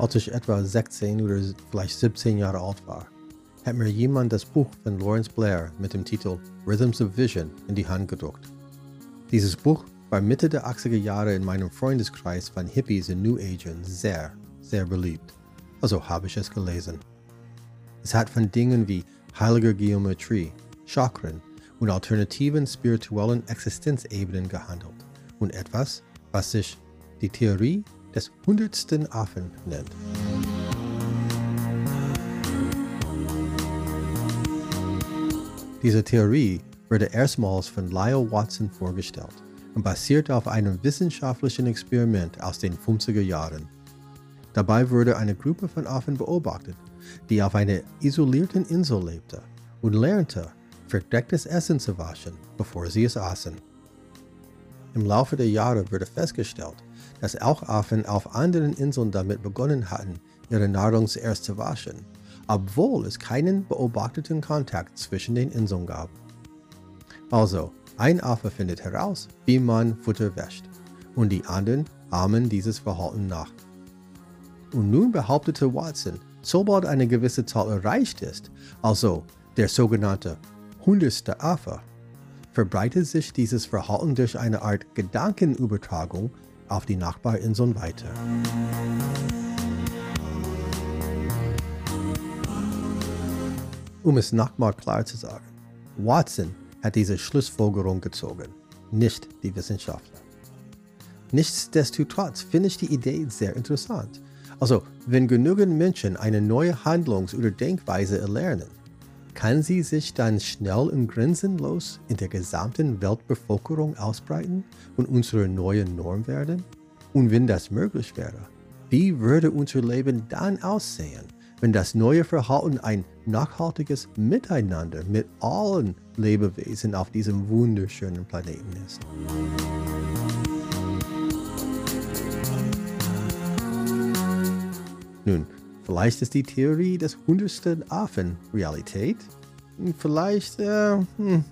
Als ich etwa 16 oder vielleicht 17 Jahre alt war, hat mir jemand das Buch von Lawrence Blair mit dem Titel Rhythms of Vision in die Hand gedruckt. Dieses Buch war Mitte der 80er Jahre in meinem Freundeskreis von Hippies und New Agern sehr, sehr beliebt. Also habe ich es gelesen. Es hat von Dingen wie heiliger Geometrie, Chakren und alternativen spirituellen Existenzebenen gehandelt und etwas, was sich die Theorie des hundertsten Affen nennt. Diese Theorie wurde erstmals von Lyle Watson vorgestellt und basiert auf einem wissenschaftlichen Experiment aus den 50er Jahren. Dabei wurde eine Gruppe von Affen beobachtet, die auf einer isolierten Insel lebte und lernte, verdecktes Essen zu waschen, bevor sie es aßen. Im Laufe der Jahre wurde festgestellt, dass auch Affen auf anderen Inseln damit begonnen hatten, ihre Nahrung zuerst zu waschen, obwohl es keinen beobachteten Kontakt zwischen den Inseln gab. Also, ein Affe findet heraus, wie man Futter wäscht, und die anderen ahmen dieses Verhalten nach. Und nun behauptete Watson, sobald eine gewisse Zahl erreicht ist, also der sogenannte hundertste Affe, verbreitet sich dieses Verhalten durch eine Art Gedankenübertragung auf die Nachbarinseln weiter. Um es nochmal klar zu sagen, Watson hat diese Schlussfolgerung gezogen, nicht die Wissenschaftler. Nichtsdestotrotz finde ich die Idee sehr interessant. Also, wenn genügend Menschen eine neue Handlungs- oder Denkweise erlernen, kann sie sich dann schnell und grenzenlos in der gesamten Weltbevölkerung ausbreiten und unsere neue Norm werden? Und wenn das möglich wäre, wie würde unser Leben dann aussehen, wenn das neue Verhalten ein nachhaltiges Miteinander mit allen Lebewesen auf diesem wunderschönen Planeten ist? Nun, Vielleicht ist die Theorie des hundertsten Affen Realität. Vielleicht, äh, hm,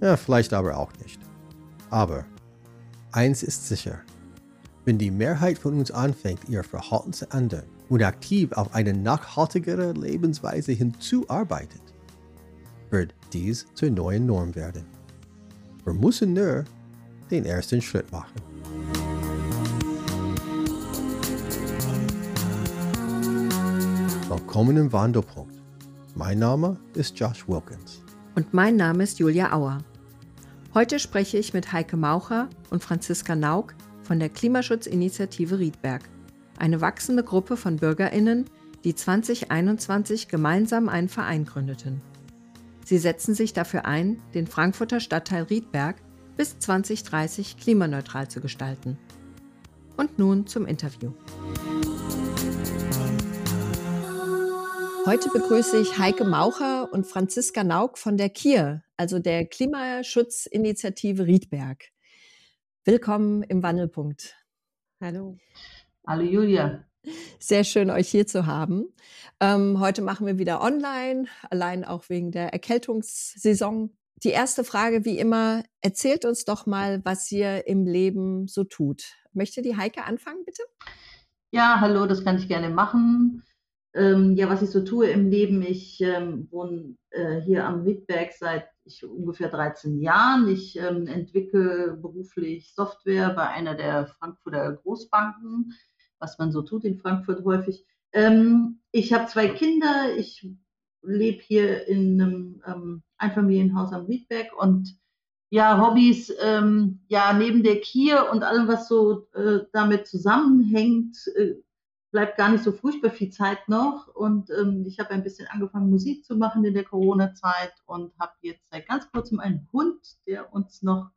ja, vielleicht aber auch nicht. Aber eins ist sicher. Wenn die Mehrheit von uns anfängt, ihr Verhalten zu ändern und aktiv auf eine nachhaltigere Lebensweise hinzuarbeitet, wird dies zur neuen Norm werden. Wir müssen nur den ersten Schritt machen. Willkommen im Wandelpunkt. Mein Name ist Josh Wilkins. Und mein Name ist Julia Auer. Heute spreche ich mit Heike Maucher und Franziska Nauk von der Klimaschutzinitiative Riedberg, eine wachsende Gruppe von BürgerInnen, die 2021 gemeinsam einen Verein gründeten. Sie setzen sich dafür ein, den Frankfurter Stadtteil Riedberg bis 2030 klimaneutral zu gestalten. Und nun zum Interview. Heute begrüße ich Heike Maucher und Franziska Nauk von der KIR, also der Klimaschutzinitiative Riedberg. Willkommen im Wandelpunkt. Hallo. Hallo Julia. Sehr schön, euch hier zu haben. Ähm, heute machen wir wieder online, allein auch wegen der Erkältungssaison. Die erste Frage, wie immer, erzählt uns doch mal, was ihr im Leben so tut. Möchte die Heike anfangen, bitte? Ja, hallo, das kann ich gerne machen. Ähm, ja, was ich so tue im Leben, ich ähm, wohne äh, hier am Mietberg seit ich, ungefähr 13 Jahren. Ich ähm, entwickle beruflich Software bei einer der Frankfurter Großbanken, was man so tut in Frankfurt häufig. Ähm, ich habe zwei Kinder, ich lebe hier in einem ähm, Einfamilienhaus am Mietberg und ja, Hobbys, ähm, ja, neben der Kier und allem, was so äh, damit zusammenhängt, äh, bleibt gar nicht so furchtbar viel Zeit noch. Und ähm, ich habe ein bisschen angefangen, Musik zu machen in der Corona-Zeit und habe jetzt seit ganz kurzem einen Hund, der uns noch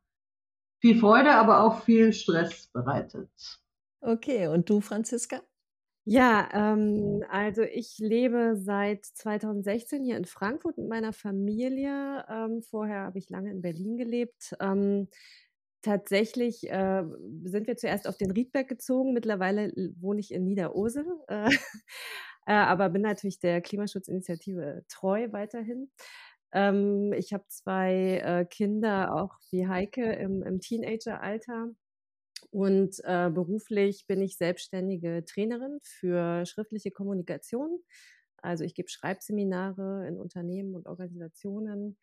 viel Freude, aber auch viel Stress bereitet. Okay, und du, Franziska? Ja, ähm, also ich lebe seit 2016 hier in Frankfurt mit meiner Familie. Ähm, vorher habe ich lange in Berlin gelebt. Ähm, Tatsächlich äh, sind wir zuerst auf den Riedberg gezogen. Mittlerweile wohne ich in Niederursel, äh, äh, aber bin natürlich der Klimaschutzinitiative treu weiterhin. Ähm, ich habe zwei äh, Kinder, auch wie Heike, im, im Teenageralter. Und äh, beruflich bin ich selbstständige Trainerin für schriftliche Kommunikation. Also ich gebe Schreibseminare in Unternehmen und Organisationen.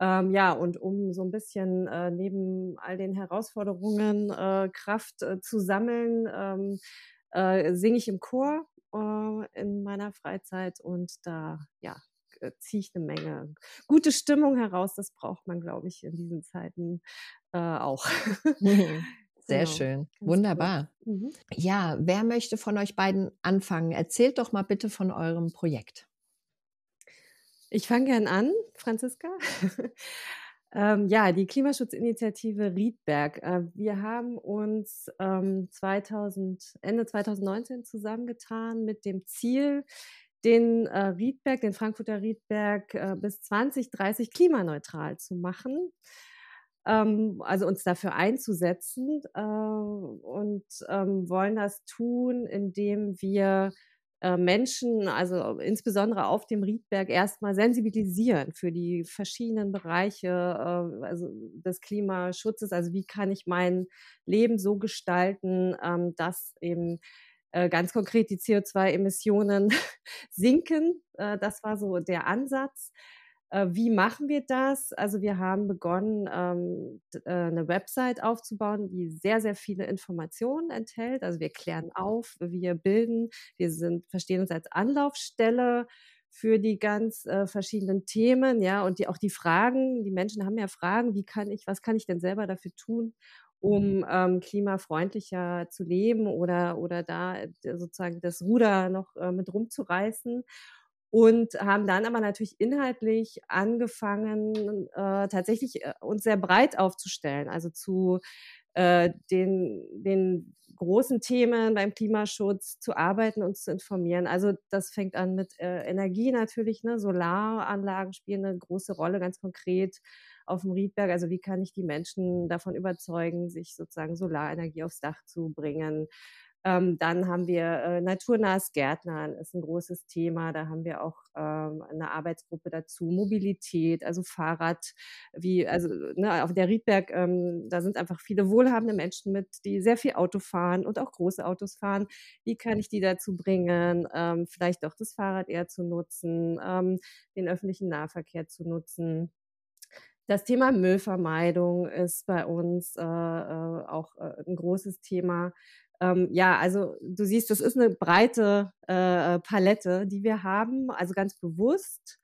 Ähm, ja, und um so ein bisschen äh, neben all den Herausforderungen äh, Kraft äh, zu sammeln, ähm, äh, singe ich im Chor äh, in meiner Freizeit und da ja, äh, ziehe ich eine Menge gute Stimmung heraus. Das braucht man, glaube ich, in diesen Zeiten auch. Sehr genau, schön. Wunderbar. Mhm. Ja, wer möchte von euch beiden anfangen? Erzählt doch mal bitte von eurem Projekt. Ich fange gern an, Franziska. ähm, ja, die Klimaschutzinitiative Riedberg. Äh, wir haben uns ähm, 2000, Ende 2019 zusammengetan mit dem Ziel, den äh, Riedberg, den Frankfurter Riedberg äh, bis 2030 klimaneutral zu machen ähm, also uns dafür einzusetzen äh, und ähm, wollen das tun, indem wir äh, Menschen, also insbesondere auf dem Riedberg, erstmal sensibilisieren für die verschiedenen Bereiche äh, also des Klimaschutzes. Also wie kann ich mein Leben so gestalten, ähm, dass eben äh, ganz konkret die CO2-Emissionen sinken. Äh, das war so der Ansatz. Äh, wie machen wir das? Also wir haben begonnen, ähm, äh, eine Website aufzubauen, die sehr, sehr viele Informationen enthält. Also wir klären auf, wir bilden, wir sind, verstehen uns als Anlaufstelle für die ganz äh, verschiedenen Themen, ja, und die, auch die Fragen, die Menschen haben ja Fragen, wie kann ich, was kann ich denn selber dafür tun, um ähm, klimafreundlicher zu leben oder, oder da äh, sozusagen das Ruder noch äh, mit rumzureißen und haben dann aber natürlich inhaltlich angefangen, äh, tatsächlich äh, uns sehr breit aufzustellen, also zu äh, den, den großen Themen beim Klimaschutz zu arbeiten und zu informieren. Also das fängt an mit äh, Energie natürlich, ne? Solaranlagen spielen eine große Rolle, ganz konkret auf dem Riedberg. Also wie kann ich die Menschen davon überzeugen, sich sozusagen Solarenergie aufs Dach zu bringen? Ähm, dann haben wir äh, naturnahes Gärtnern, ist ein großes Thema. Da haben wir auch ähm, eine Arbeitsgruppe dazu. Mobilität, also Fahrrad, wie, also ne, auf der Riedberg, ähm, da sind einfach viele wohlhabende Menschen mit, die sehr viel Auto fahren und auch große Autos fahren. Wie kann ich die dazu bringen, ähm, vielleicht auch das Fahrrad eher zu nutzen, ähm, den öffentlichen Nahverkehr zu nutzen? Das Thema Müllvermeidung ist bei uns äh, äh auch äh, ein großes Thema. Ähm, ja, also du siehst, das ist eine breite äh, Palette, die wir haben, also ganz bewusst,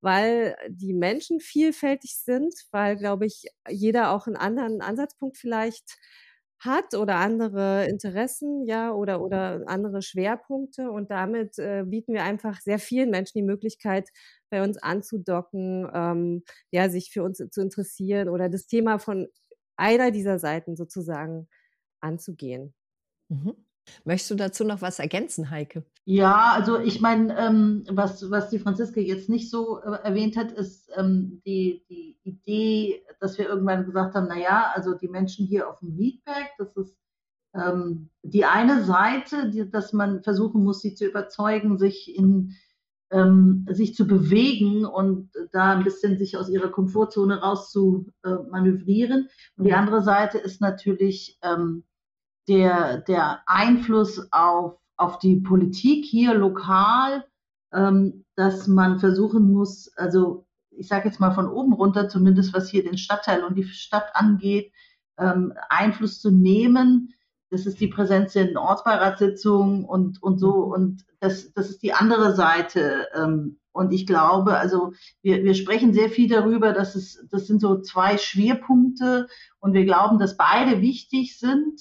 weil die Menschen vielfältig sind, weil, glaube ich, jeder auch einen anderen Ansatzpunkt vielleicht hat oder andere Interessen, ja, oder, oder andere Schwerpunkte. Und damit äh, bieten wir einfach sehr vielen Menschen die Möglichkeit, bei uns anzudocken, ähm, ja, sich für uns zu interessieren oder das Thema von einer dieser Seiten sozusagen anzugehen. Mhm. Möchtest du dazu noch was ergänzen, Heike? Ja, also ich meine, ähm, was, was die Franziska jetzt nicht so äh, erwähnt hat, ist ähm, die, die Idee, dass wir irgendwann gesagt haben, naja, also die Menschen hier auf dem Riedberg, das ist ähm, die eine Seite, die, dass man versuchen muss, sie zu überzeugen, sich in ähm, sich zu bewegen und da ein bisschen sich aus ihrer Komfortzone raus zu äh, manövrieren. Und die andere Seite ist natürlich ähm, der, der Einfluss auf, auf die Politik hier lokal, ähm, dass man versuchen muss, also ich sage jetzt mal von oben runter, zumindest was hier den Stadtteil und die Stadt angeht, ähm, Einfluss zu nehmen. Das ist die Präsenz in Ortsbeiratssitzungen und, und so. Und das, das ist die andere Seite. Ähm, und ich glaube, also wir, wir sprechen sehr viel darüber, dass es, das sind so zwei Schwerpunkte und wir glauben, dass beide wichtig sind.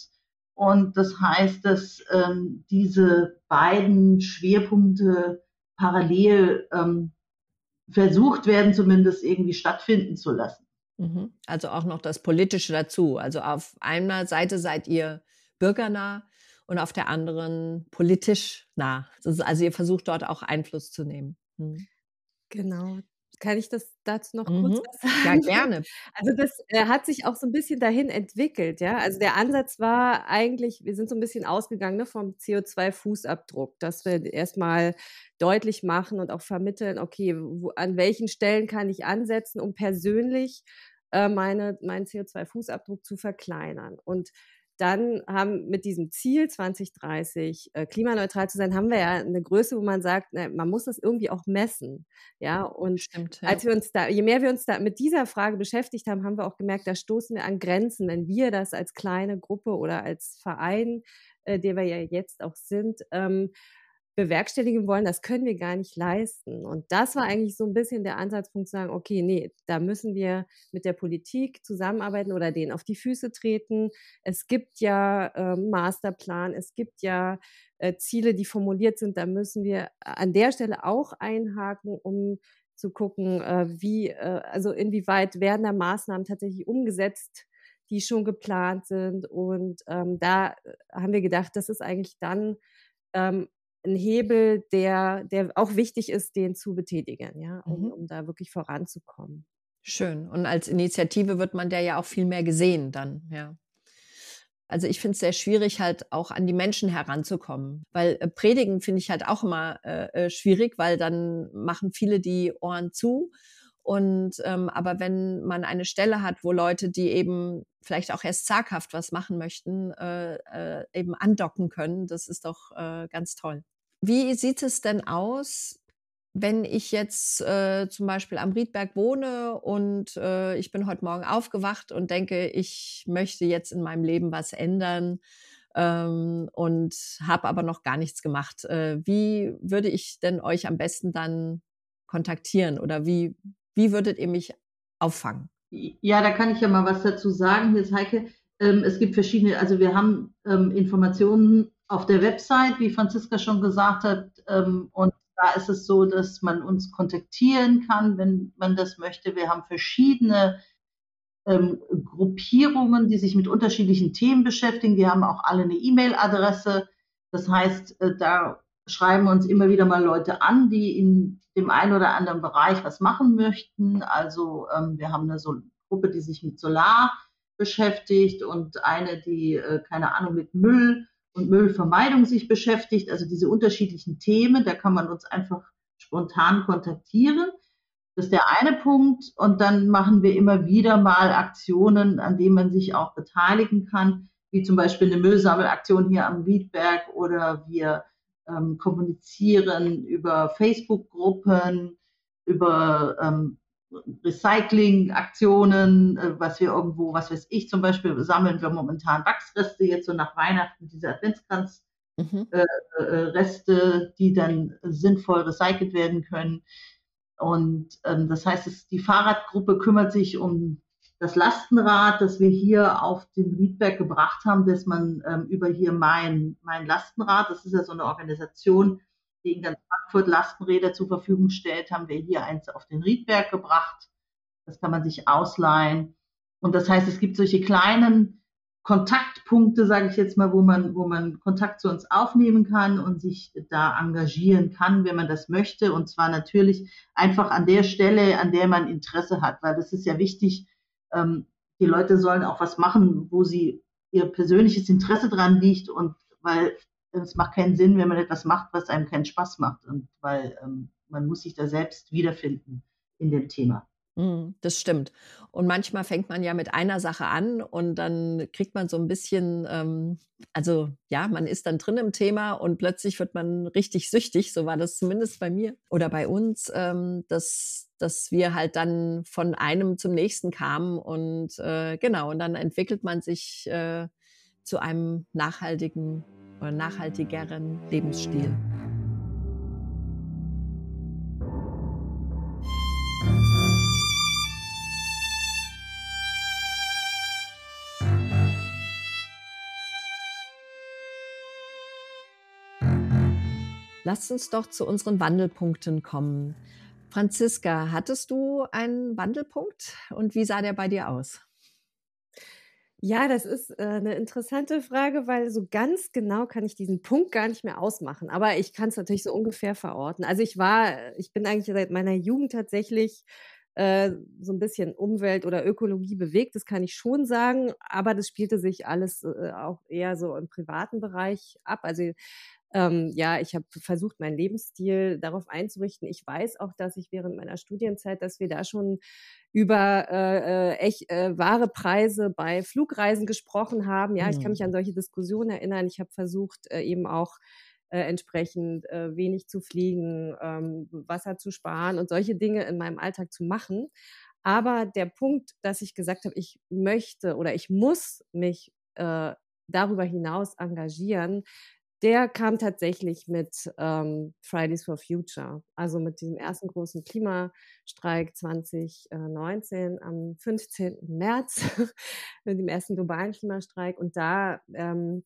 Und das heißt, dass ähm, diese beiden Schwerpunkte parallel ähm, versucht werden, zumindest irgendwie stattfinden zu lassen. Mhm. Also auch noch das Politische dazu. Also auf einer Seite seid ihr bürgernah und auf der anderen politisch nah. also ihr versucht dort auch Einfluss zu nehmen. Mhm. Genau. Kann ich das dazu noch kurz mhm. was sagen? Ja, gerne. Also das äh, hat sich auch so ein bisschen dahin entwickelt, ja. Also der Ansatz war eigentlich, wir sind so ein bisschen ausgegangen ne, vom CO2-Fußabdruck, dass wir erstmal deutlich machen und auch vermitteln, okay, wo, an welchen Stellen kann ich ansetzen, um persönlich äh, meine, meinen CO2-Fußabdruck zu verkleinern. Und dann haben mit diesem Ziel 2030 äh, klimaneutral zu sein, haben wir ja eine Größe, wo man sagt, na, man muss das irgendwie auch messen. Ja, und Stimmt, ja. als wir uns da, je mehr wir uns da mit dieser Frage beschäftigt haben, haben wir auch gemerkt, da stoßen wir an Grenzen, wenn wir das als kleine Gruppe oder als Verein, äh, der wir ja jetzt auch sind, ähm, bewerkstelligen wollen, das können wir gar nicht leisten. Und das war eigentlich so ein bisschen der Ansatzpunkt zu sagen, okay, nee, da müssen wir mit der Politik zusammenarbeiten oder denen auf die Füße treten. Es gibt ja äh, Masterplan, es gibt ja äh, Ziele, die formuliert sind. Da müssen wir an der Stelle auch einhaken, um zu gucken, äh, wie, äh, also inwieweit werden da Maßnahmen tatsächlich umgesetzt, die schon geplant sind. Und ähm, da äh, haben wir gedacht, das ist eigentlich dann ähm, ein Hebel, der, der auch wichtig ist, den zu betätigen, ja, um, mhm. um da wirklich voranzukommen. Schön. Und als Initiative wird man der ja auch viel mehr gesehen dann, ja. Also ich finde es sehr schwierig, halt auch an die Menschen heranzukommen. Weil äh, Predigen finde ich halt auch immer äh, äh, schwierig, weil dann machen viele die Ohren zu. Und ähm, aber wenn man eine Stelle hat, wo Leute, die eben vielleicht auch erst zaghaft was machen möchten, äh, äh, eben andocken können, das ist doch äh, ganz toll. Wie sieht es denn aus, wenn ich jetzt äh, zum Beispiel am Riedberg wohne und äh, ich bin heute Morgen aufgewacht und denke, ich möchte jetzt in meinem Leben was ändern ähm, und habe aber noch gar nichts gemacht. Äh, wie würde ich denn euch am besten dann kontaktieren oder wie, wie würdet ihr mich auffangen? Ja, da kann ich ja mal was dazu sagen. Hier ist Heike. Ähm, es gibt verschiedene, also wir haben ähm, Informationen auf der Website, wie Franziska schon gesagt hat. Ähm, und da ist es so, dass man uns kontaktieren kann, wenn man das möchte. Wir haben verschiedene Gruppierungen, die sich mit unterschiedlichen Themen beschäftigen. Die haben auch alle eine E-Mail-Adresse. Das heißt, äh, da schreiben uns immer wieder mal Leute an, die in dem einen oder anderen Bereich was machen möchten. Also ähm, wir haben eine so Gruppe, die sich mit Solar beschäftigt und eine, die, äh, keine Ahnung, mit Müll und Müllvermeidung sich beschäftigt, also diese unterschiedlichen Themen, da kann man uns einfach spontan kontaktieren. Das ist der eine Punkt. Und dann machen wir immer wieder mal Aktionen, an denen man sich auch beteiligen kann, wie zum Beispiel eine Müllsammelaktion hier am Riedberg oder wir ähm, kommunizieren über Facebook-Gruppen, über ähm, Recycling-Aktionen, äh, was wir irgendwo, was weiß ich, zum Beispiel sammeln wir momentan Wachsreste jetzt so nach Weihnachten, diese Adventskranz. Mhm. Äh, äh, Reste, die dann sinnvoll recycelt werden können. Und ähm, das heißt, es, die Fahrradgruppe kümmert sich um das Lastenrad, das wir hier auf den Riedberg gebracht haben, dass man ähm, über hier mein, mein Lastenrad, das ist ja so eine Organisation, die in ganz Frankfurt Lastenräder zur Verfügung stellt, haben wir hier eins auf den Riedberg gebracht. Das kann man sich ausleihen. Und das heißt, es gibt solche kleinen Kontaktpunkte, sage ich jetzt mal, wo man, wo man Kontakt zu uns aufnehmen kann und sich da engagieren kann, wenn man das möchte. Und zwar natürlich einfach an der Stelle, an der man Interesse hat, weil das ist ja wichtig. Ähm, die Leute sollen auch was machen, wo sie ihr persönliches Interesse dran liegt und weil es macht keinen Sinn, wenn man etwas macht, was einem keinen Spaß macht. Und weil ähm, man muss sich da selbst wiederfinden in dem Thema. Mhm, das stimmt. Und manchmal fängt man ja mit einer Sache an und dann kriegt man so ein bisschen, ähm, also ja, man ist dann drin im Thema und plötzlich wird man richtig süchtig. So war das zumindest bei mir oder bei uns, ähm, dass, dass wir halt dann von einem zum nächsten kamen und äh, genau, und dann entwickelt man sich äh, zu einem nachhaltigen oder nachhaltigeren Lebensstil. Lasst uns doch zu unseren Wandelpunkten kommen. Franziska, hattest du einen Wandelpunkt und wie sah der bei dir aus? Ja, das ist äh, eine interessante Frage, weil so ganz genau kann ich diesen Punkt gar nicht mehr ausmachen. Aber ich kann es natürlich so ungefähr verorten. Also ich war, ich bin eigentlich seit meiner Jugend tatsächlich äh, so ein bisschen Umwelt oder Ökologie bewegt, das kann ich schon sagen. Aber das spielte sich alles äh, auch eher so im privaten Bereich ab. Also ähm, ja, ich habe versucht, meinen Lebensstil darauf einzurichten. Ich weiß auch, dass ich während meiner Studienzeit, dass wir da schon über äh, äh echt äh, wahre Preise bei Flugreisen gesprochen haben. Ja, ich kann mich an solche Diskussionen erinnern. Ich habe versucht, äh, eben auch äh, entsprechend äh, wenig zu fliegen, ähm, Wasser zu sparen und solche Dinge in meinem Alltag zu machen. Aber der Punkt, dass ich gesagt habe, ich möchte oder ich muss mich äh, darüber hinaus engagieren, der kam tatsächlich mit ähm, Fridays for Future, also mit diesem ersten großen Klimastreik 2019 am 15. März, mit dem ersten globalen Klimastreik. Und da ähm,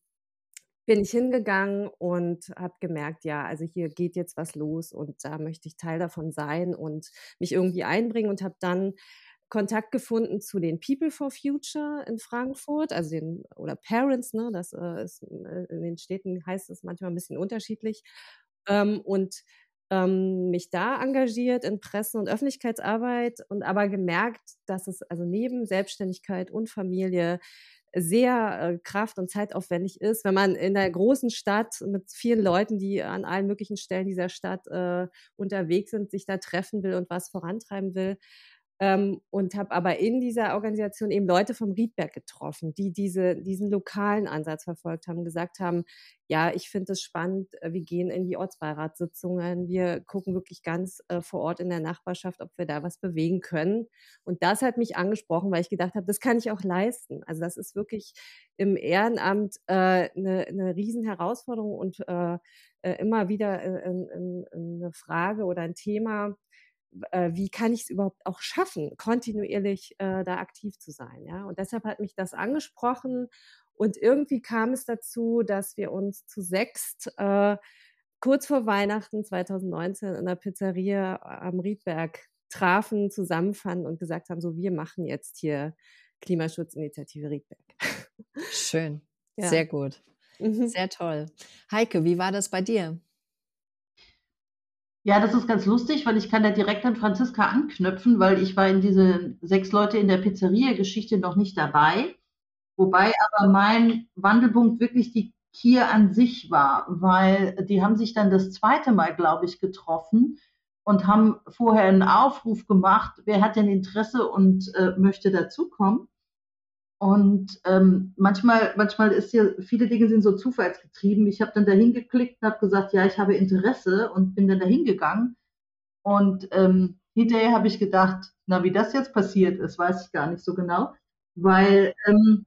bin ich hingegangen und habe gemerkt, ja, also hier geht jetzt was los und da möchte ich Teil davon sein und mich irgendwie einbringen und habe dann Kontakt gefunden zu den People for Future in Frankfurt, also den, oder Parents, ne, das äh, ist, äh, in den Städten heißt es manchmal ein bisschen unterschiedlich. Ähm, und ähm, mich da engagiert in Presse- und Öffentlichkeitsarbeit und aber gemerkt, dass es also neben Selbstständigkeit und Familie sehr äh, kraft- und zeitaufwendig ist, wenn man in der großen Stadt mit vielen Leuten, die an allen möglichen Stellen dieser Stadt äh, unterwegs sind, sich da treffen will und was vorantreiben will, ähm, und habe aber in dieser Organisation eben Leute vom Riedberg getroffen, die diese, diesen lokalen Ansatz verfolgt haben, gesagt haben, ja, ich finde es spannend, äh, wir gehen in die Ortsbeiratssitzungen, wir gucken wirklich ganz äh, vor Ort in der Nachbarschaft, ob wir da was bewegen können. Und das hat mich angesprochen, weil ich gedacht habe, das kann ich auch leisten. Also das ist wirklich im Ehrenamt äh, eine, eine Riesenherausforderung und äh, äh immer wieder äh, eine Frage oder ein Thema, äh, wie kann ich es überhaupt auch schaffen, kontinuierlich äh, da aktiv zu sein. Ja? Und deshalb hat mich das angesprochen und irgendwie kam es dazu, dass wir uns zu sechst äh, kurz vor Weihnachten 2019 in der Pizzeria am Riedberg trafen, zusammenfanden und gesagt haben, so wir machen jetzt hier Klimaschutzinitiative Riedberg. Schön, ja. sehr gut, mhm. sehr toll. Heike, wie war das bei dir? Ja, das ist ganz lustig, weil ich kann da direkt an Franziska anknüpfen, weil ich war in diese sechs Leute in der Pizzeria-Geschichte noch nicht dabei. Wobei aber mein Wandelpunkt wirklich die Kier an sich war, weil die haben sich dann das zweite Mal, glaube ich, getroffen und haben vorher einen Aufruf gemacht, wer hat denn Interesse und äh, möchte dazukommen. Und ähm, manchmal, manchmal ist hier, viele Dinge sind so zufallsgetrieben. Ich habe dann dahin geklickt und habe gesagt, ja, ich habe Interesse und bin dann dahin gegangen. Und ähm, hinterher habe ich gedacht, na, wie das jetzt passiert ist, weiß ich gar nicht so genau. Weil ähm,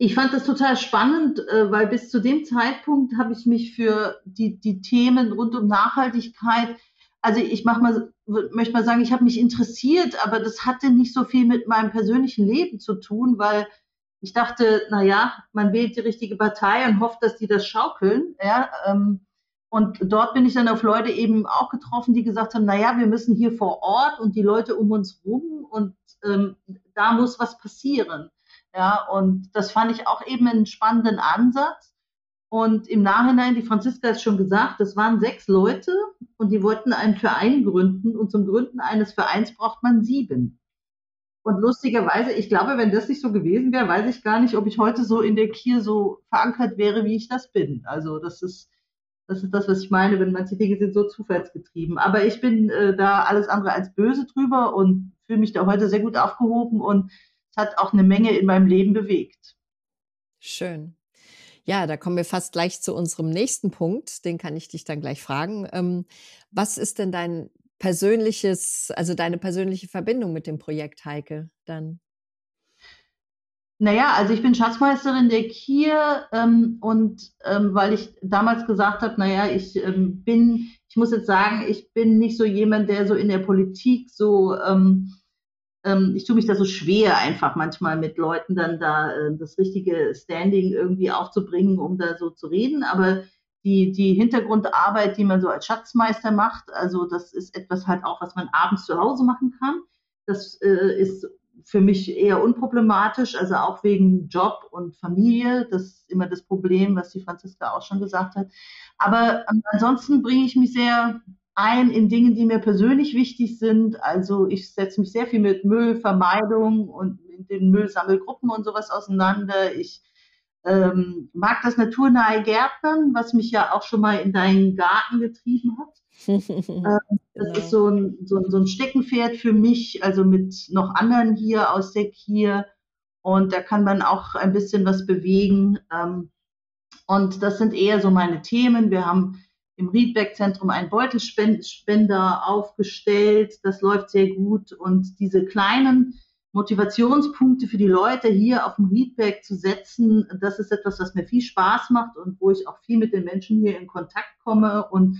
ich fand das total spannend, äh, weil bis zu dem Zeitpunkt habe ich mich für die, die Themen rund um Nachhaltigkeit also ich mach mal, möchte mal sagen, ich habe mich interessiert, aber das hatte nicht so viel mit meinem persönlichen Leben zu tun, weil ich dachte, na ja, man wählt die richtige Partei und hofft, dass die das schaukeln. Ja, ähm, und dort bin ich dann auf Leute eben auch getroffen, die gesagt haben, na ja, wir müssen hier vor Ort und die Leute um uns rum und ähm, da muss was passieren. Ja, und das fand ich auch eben einen spannenden Ansatz. Und im Nachhinein, die Franziska hat schon gesagt, das waren sechs Leute und die wollten einen Verein gründen und zum Gründen eines Vereins braucht man sieben. Und lustigerweise, ich glaube, wenn das nicht so gewesen wäre, weiß ich gar nicht, ob ich heute so in der Kier so verankert wäre, wie ich das bin. Also das ist, das ist das, was ich meine, wenn manche Dinge sind so zufallsgetrieben. Aber ich bin äh, da alles andere als böse drüber und fühle mich da heute sehr gut aufgehoben und es hat auch eine Menge in meinem Leben bewegt. Schön. Ja, da kommen wir fast gleich zu unserem nächsten Punkt. Den kann ich dich dann gleich fragen. Ähm, was ist denn dein persönliches, also deine persönliche Verbindung mit dem Projekt Heike dann? Naja, also ich bin Schatzmeisterin der Kier ähm, und ähm, weil ich damals gesagt habe, naja, ich ähm, bin, ich muss jetzt sagen, ich bin nicht so jemand, der so in der Politik so ähm, ähm, ich tue mich da so schwer, einfach manchmal mit Leuten dann da äh, das richtige Standing irgendwie aufzubringen, um da so zu reden. Aber die, die Hintergrundarbeit, die man so als Schatzmeister macht, also das ist etwas halt auch, was man abends zu Hause machen kann. Das äh, ist für mich eher unproblematisch, also auch wegen Job und Familie. Das ist immer das Problem, was die Franziska auch schon gesagt hat. Aber ansonsten bringe ich mich sehr ein in Dingen, die mir persönlich wichtig sind. Also ich setze mich sehr viel mit Müllvermeidung und mit den Müllsammelgruppen und sowas auseinander. Ich ähm, mag das naturnahe Gärtnern, was mich ja auch schon mal in deinen Garten getrieben hat. ähm, das genau. ist so ein, so, ein, so ein Steckenpferd für mich, also mit noch anderen hier aus der Kier. Und da kann man auch ein bisschen was bewegen. Ähm, und das sind eher so meine Themen. Wir haben im Riedberg-Zentrum einen Beutelspender aufgestellt. Das läuft sehr gut. Und diese kleinen Motivationspunkte für die Leute hier auf dem Riedberg zu setzen, das ist etwas, was mir viel Spaß macht und wo ich auch viel mit den Menschen hier in Kontakt komme und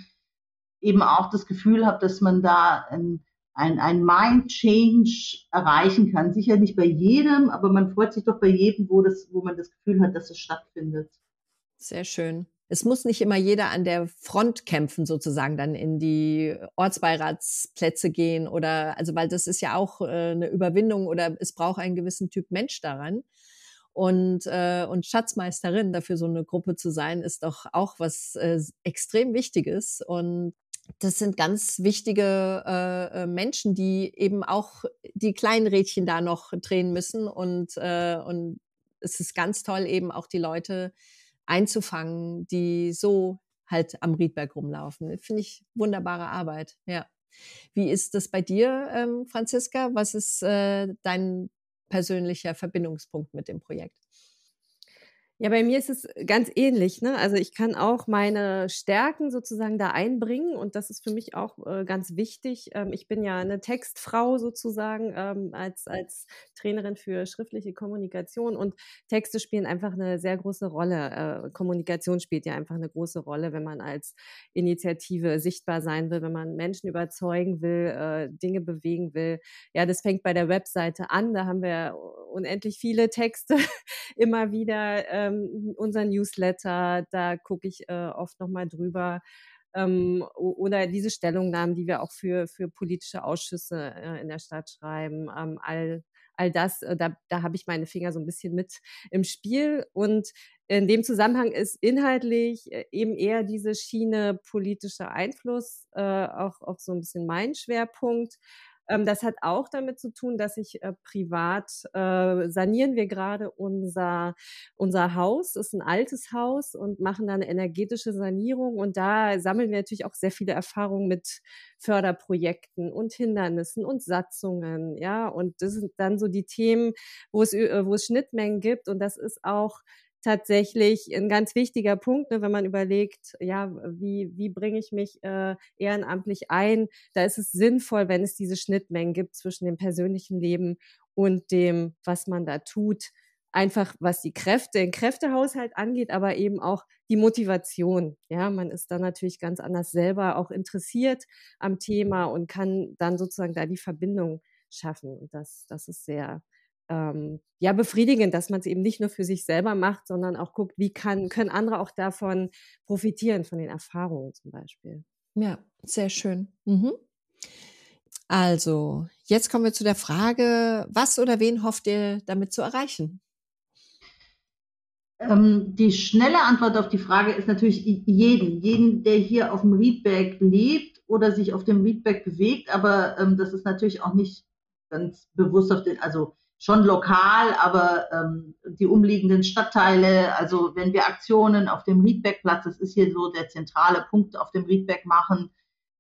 eben auch das Gefühl habe, dass man da ein, ein, ein Mind-Change erreichen kann. Sicher nicht bei jedem, aber man freut sich doch bei jedem, wo, das, wo man das Gefühl hat, dass es stattfindet. Sehr schön. Es muss nicht immer jeder an der Front kämpfen, sozusagen dann in die Ortsbeiratsplätze gehen oder, also, weil das ist ja auch äh, eine Überwindung oder es braucht einen gewissen Typ Mensch daran. Und, äh, und Schatzmeisterin dafür so eine Gruppe zu sein, ist doch auch was äh, extrem Wichtiges. Und das sind ganz wichtige äh, äh, Menschen, die eben auch die kleinen Rädchen da noch drehen müssen. Und, äh, und es ist ganz toll, eben auch die Leute einzufangen, die so halt am Riedberg rumlaufen. Finde ich wunderbare Arbeit, ja. Wie ist das bei dir, ähm, Franziska? Was ist äh, dein persönlicher Verbindungspunkt mit dem Projekt? Ja, bei mir ist es ganz ähnlich. Ne? Also ich kann auch meine Stärken sozusagen da einbringen und das ist für mich auch äh, ganz wichtig. Ähm, ich bin ja eine Textfrau sozusagen ähm, als, als Trainerin für schriftliche Kommunikation und Texte spielen einfach eine sehr große Rolle. Äh, Kommunikation spielt ja einfach eine große Rolle, wenn man als Initiative sichtbar sein will, wenn man Menschen überzeugen will, äh, Dinge bewegen will. Ja, das fängt bei der Webseite an. Da haben wir unendlich viele Texte immer wieder äh, ähm, unser Newsletter, da gucke ich äh, oft nochmal drüber. Ähm, oder diese Stellungnahmen, die wir auch für, für politische Ausschüsse äh, in der Stadt schreiben, ähm, all, all das, äh, da, da habe ich meine Finger so ein bisschen mit im Spiel. Und in dem Zusammenhang ist inhaltlich äh, eben eher diese Schiene politischer Einfluss äh, auch, auch so ein bisschen mein Schwerpunkt. Ähm, das hat auch damit zu tun, dass ich äh, privat äh, sanieren wir gerade unser, unser Haus, ist ein altes Haus und machen da eine energetische Sanierung. Und da sammeln wir natürlich auch sehr viele Erfahrungen mit Förderprojekten und Hindernissen und Satzungen. Ja, und das sind dann so die Themen, wo es, wo es Schnittmengen gibt. Und das ist auch tatsächlich ein ganz wichtiger Punkt, ne, wenn man überlegt, ja, wie, wie bringe ich mich äh, ehrenamtlich ein? Da ist es sinnvoll, wenn es diese Schnittmengen gibt zwischen dem persönlichen Leben und dem, was man da tut. Einfach was die Kräfte, den Kräftehaushalt angeht, aber eben auch die Motivation. Ja, man ist dann natürlich ganz anders selber auch interessiert am Thema und kann dann sozusagen da die Verbindung schaffen. Und das, das ist sehr, ähm, ja befriedigend, dass man es eben nicht nur für sich selber macht, sondern auch guckt, wie kann, können andere auch davon profitieren, von den Erfahrungen zum Beispiel. Ja, sehr schön. Mhm. Also, jetzt kommen wir zu der Frage, was oder wen hofft ihr damit zu erreichen? Ähm, die schnelle Antwort auf die Frage ist natürlich jeden, jeden, der hier auf dem Riedberg lebt oder sich auf dem Riedberg bewegt, aber ähm, das ist natürlich auch nicht ganz bewusst auf den, also schon lokal, aber ähm, die umliegenden Stadtteile, also wenn wir Aktionen auf dem Riedbergplatz, das ist hier so der zentrale Punkt auf dem Riedberg machen,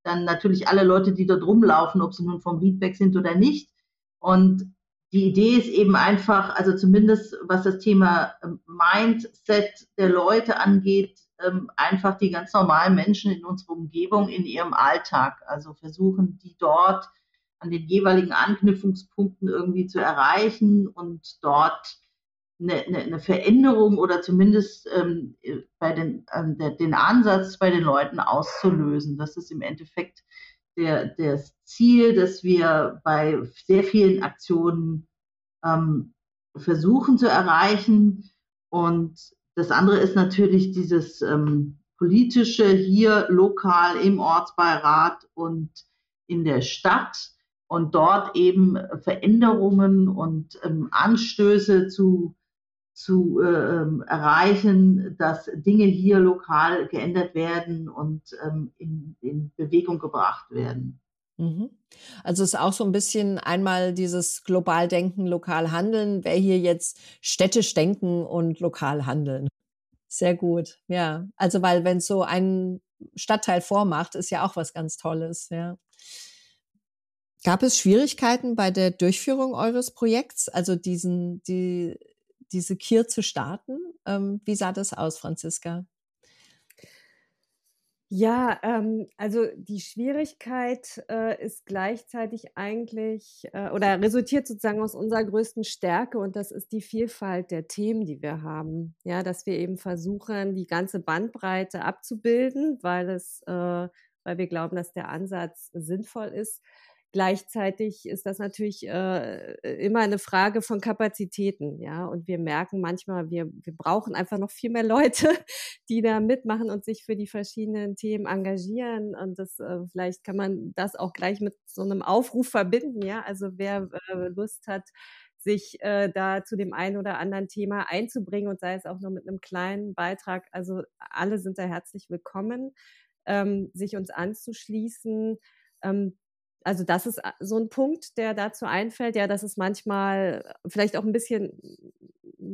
dann natürlich alle Leute, die dort rumlaufen, ob sie nun vom Riedberg sind oder nicht. Und die Idee ist eben einfach, also zumindest was das Thema ähm, Mindset der Leute angeht, ähm, einfach die ganz normalen Menschen in unserer Umgebung, in ihrem Alltag, also versuchen, die dort an den jeweiligen Anknüpfungspunkten irgendwie zu erreichen und dort eine, eine, eine Veränderung oder zumindest ähm, bei den, ähm, der, den Ansatz bei den Leuten auszulösen. Das ist im Endeffekt der, das Ziel, das wir bei sehr vielen Aktionen ähm, versuchen zu erreichen. Und das andere ist natürlich dieses ähm, politische hier lokal im Ortsbeirat und in der Stadt und dort eben Veränderungen und ähm, Anstöße zu, zu äh, ähm, erreichen, dass Dinge hier lokal geändert werden und ähm, in, in Bewegung gebracht werden. Mhm. Also es ist auch so ein bisschen einmal dieses global denken, lokal handeln. Wer hier jetzt städtisch denken und lokal handeln? Sehr gut, ja. Also weil wenn so ein Stadtteil vormacht, ist ja auch was ganz Tolles, ja. Gab es Schwierigkeiten bei der Durchführung eures Projekts, also diesen, die, diese Kier zu starten? Ähm, wie sah das aus, Franziska? Ja, ähm, also die Schwierigkeit äh, ist gleichzeitig eigentlich äh, oder resultiert sozusagen aus unserer größten Stärke und das ist die Vielfalt der Themen, die wir haben. Ja, dass wir eben versuchen, die ganze Bandbreite abzubilden, weil es, äh, weil wir glauben, dass der Ansatz sinnvoll ist. Gleichzeitig ist das natürlich äh, immer eine Frage von Kapazitäten, ja. Und wir merken manchmal, wir, wir brauchen einfach noch viel mehr Leute, die da mitmachen und sich für die verschiedenen Themen engagieren. Und das äh, vielleicht kann man das auch gleich mit so einem Aufruf verbinden, ja. Also wer äh, Lust hat, sich äh, da zu dem einen oder anderen Thema einzubringen und sei es auch nur mit einem kleinen Beitrag. Also alle sind da herzlich willkommen, ähm, sich uns anzuschließen. Ähm, also das ist äh, so ein Punkt, der dazu einfällt, ja, dass es manchmal vielleicht auch ein bisschen